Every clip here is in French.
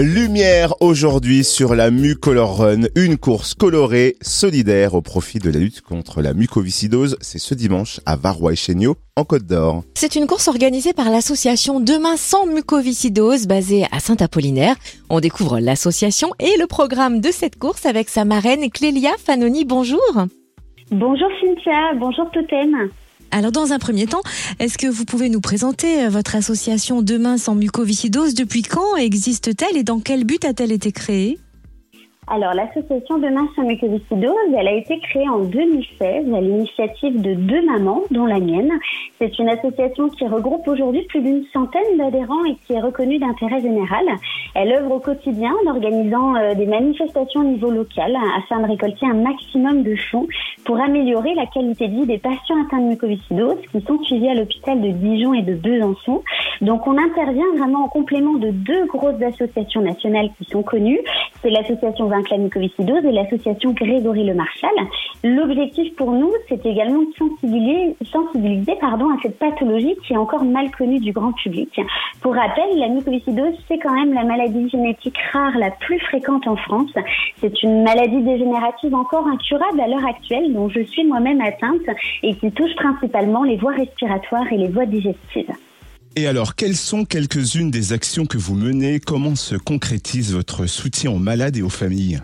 Lumière aujourd'hui sur la Mucolor Run, une course colorée, solidaire au profit de la lutte contre la mucoviscidose. C'est ce dimanche à Varrois et Chéniaud, en Côte d'Or. C'est une course organisée par l'association Demain sans mucoviscidose basée à Saint-Apollinaire. On découvre l'association et le programme de cette course avec sa marraine Clélia Fanoni. Bonjour. Bonjour Cynthia, bonjour Totem. Alors dans un premier temps, est-ce que vous pouvez nous présenter euh, votre association Demain sans mucoviscidose Depuis quand existe-t-elle et dans quel but a-t-elle été créée? Alors, l'association Demain sans mucoviscidose, elle a été créée en 2016 à l'initiative de deux mamans, dont la mienne. C'est une association qui regroupe aujourd'hui plus d'une centaine d'adhérents et qui est reconnue d'intérêt général. Elle œuvre au quotidien en organisant euh, des manifestations au niveau local afin de récolter un maximum de fonds pour améliorer la qualité de vie des patients atteints de mucoviscidose qui sont suivis à l'hôpital de Dijon et de Besançon. Donc, on intervient vraiment en complément de deux grosses associations nationales qui sont connues. C'est l'association la mucoviscidose et l'association Grégory Le Marchal. L'objectif pour nous, c'est également de sensibiliser, sensibiliser pardon, à cette pathologie qui est encore mal connue du grand public. Pour rappel, la mucoviscidose, c'est quand même la maladie génétique rare la plus fréquente en France. C'est une maladie dégénérative encore incurable à l'heure actuelle, dont je suis moi-même atteinte et qui touche principalement les voies respiratoires et les voies digestives. Et alors, quelles sont quelques-unes des actions que vous menez? Comment se concrétise votre soutien aux malades et aux familles?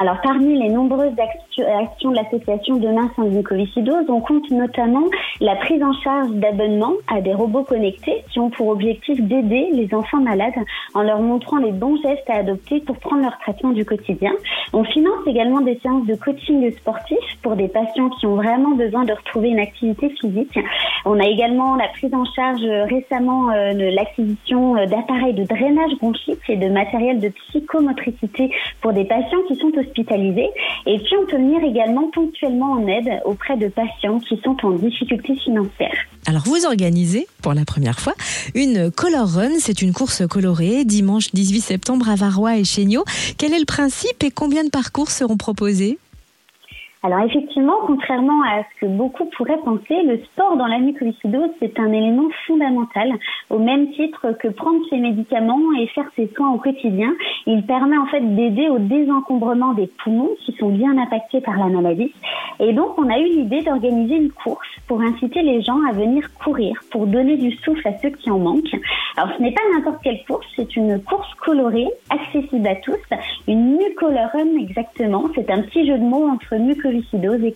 Alors, parmi les nombreuses actions de l'association Demain sans mucoviscidose, on compte notamment la prise en charge d'abonnements à des robots connectés qui ont pour objectif d'aider les enfants malades en leur montrant les bons gestes à adopter pour prendre leur traitement du quotidien. On finance également des séances de coaching sportif pour des patients qui ont vraiment besoin de retrouver une activité physique. On a également la prise en charge récemment euh, de l'acquisition euh, d'appareils de drainage bronchique et de matériel de psychomotricité pour des patients qui sont et puis, on peut venir également ponctuellement en aide auprès de patients qui sont en difficulté financière. Alors, vous organisez pour la première fois une Color Run. C'est une course colorée dimanche 18 septembre à Varrois et Chéniaud. Quel est le principe et combien de parcours seront proposés? Alors effectivement, contrairement à ce que beaucoup pourraient penser, le sport dans la mucoviscidose, c'est un élément fondamental, au même titre que prendre ses médicaments et faire ses soins au quotidien. Il permet en fait d'aider au désencombrement des poumons qui sont bien impactés par la maladie. Et donc, on a eu l'idée d'organiser une course pour inciter les gens à venir courir, pour donner du souffle à ceux qui en manquent. Alors, ce n'est pas n'importe quelle course, c'est une course colorée, accessible à tous, une mucolor run exactement. C'est un petit jeu de mots entre mucoviscidose et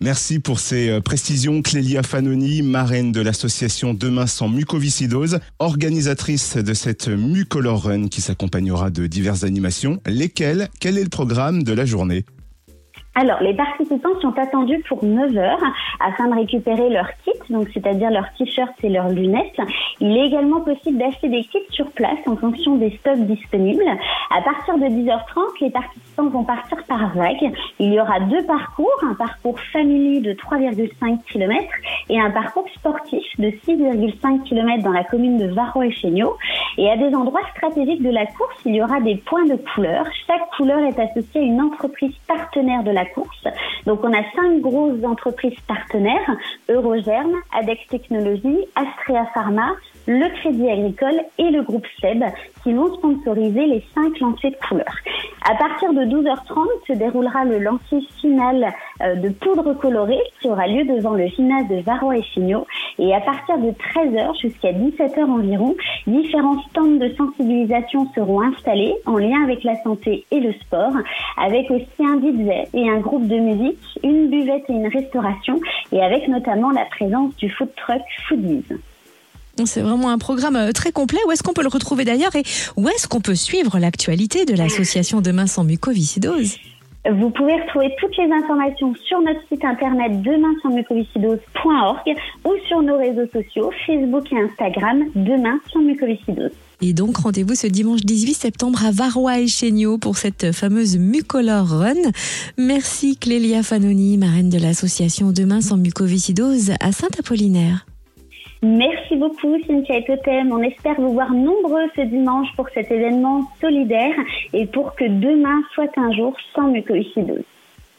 Merci pour ces euh, précisions. Clélia Fanoni, marraine de l'association Demain sans mucoviscidose, organisatrice de cette Mucolor Run qui s'accompagnera de diverses animations. Lesquelles? Quel est le programme de la journée? Alors, les participants sont attendus pour 9 heures afin de récupérer leur kit, donc c'est-à-dire leur t-shirt et leurs lunettes. Il est également possible d'acheter des kits sur place en fonction des stocks disponibles. À partir de 10h30, les participants vont partir par vague. Il y aura deux parcours, un parcours familier de 3,5 km et un parcours sportif de 6,5 km dans la commune de Varro et Chéniaud. Et à des endroits stratégiques de la course, il y aura des points de couleur. Chaque couleur est associée à une entreprise partenaire de la course. Donc on a cinq grosses entreprises partenaires, Eurogerm, Adex Technologies, Astrea Pharma, le Crédit Agricole et le groupe SEB qui vont sponsoriser les cinq lancers de couleurs. À partir de 12h30 se déroulera le lancer final euh, de poudre colorée qui aura lieu devant le gymnase de Varro et Chignot. Et à partir de 13h jusqu'à 17h environ, différents stands de sensibilisation seront installés en lien avec la santé et le sport, avec aussi un DJ et un groupe de musique, une buvette et une restauration, et avec notamment la présence du food truck Foodies. C'est vraiment un programme euh, très complet. Où est-ce qu'on peut le retrouver d'ailleurs et où est-ce qu'on peut suivre l'actualité de l'association Demain sans mucoviscidose vous pouvez retrouver toutes les informations sur notre site internet demain sans mucoviscidose.org ou sur nos réseaux sociaux Facebook et Instagram Demain sans mucoviscidose. Et donc rendez-vous ce dimanche 18 septembre à Varrois et Chéniaud pour cette fameuse Mucolor Run. Merci Clélia Fanoni, marraine de l'association Demain sans mucoviscidose à Saint-Apollinaire. Merci beaucoup Cynthia et Totem. On espère vous voir nombreux ce dimanche pour cet événement solidaire et pour que demain soit un jour sans mucoviscidose.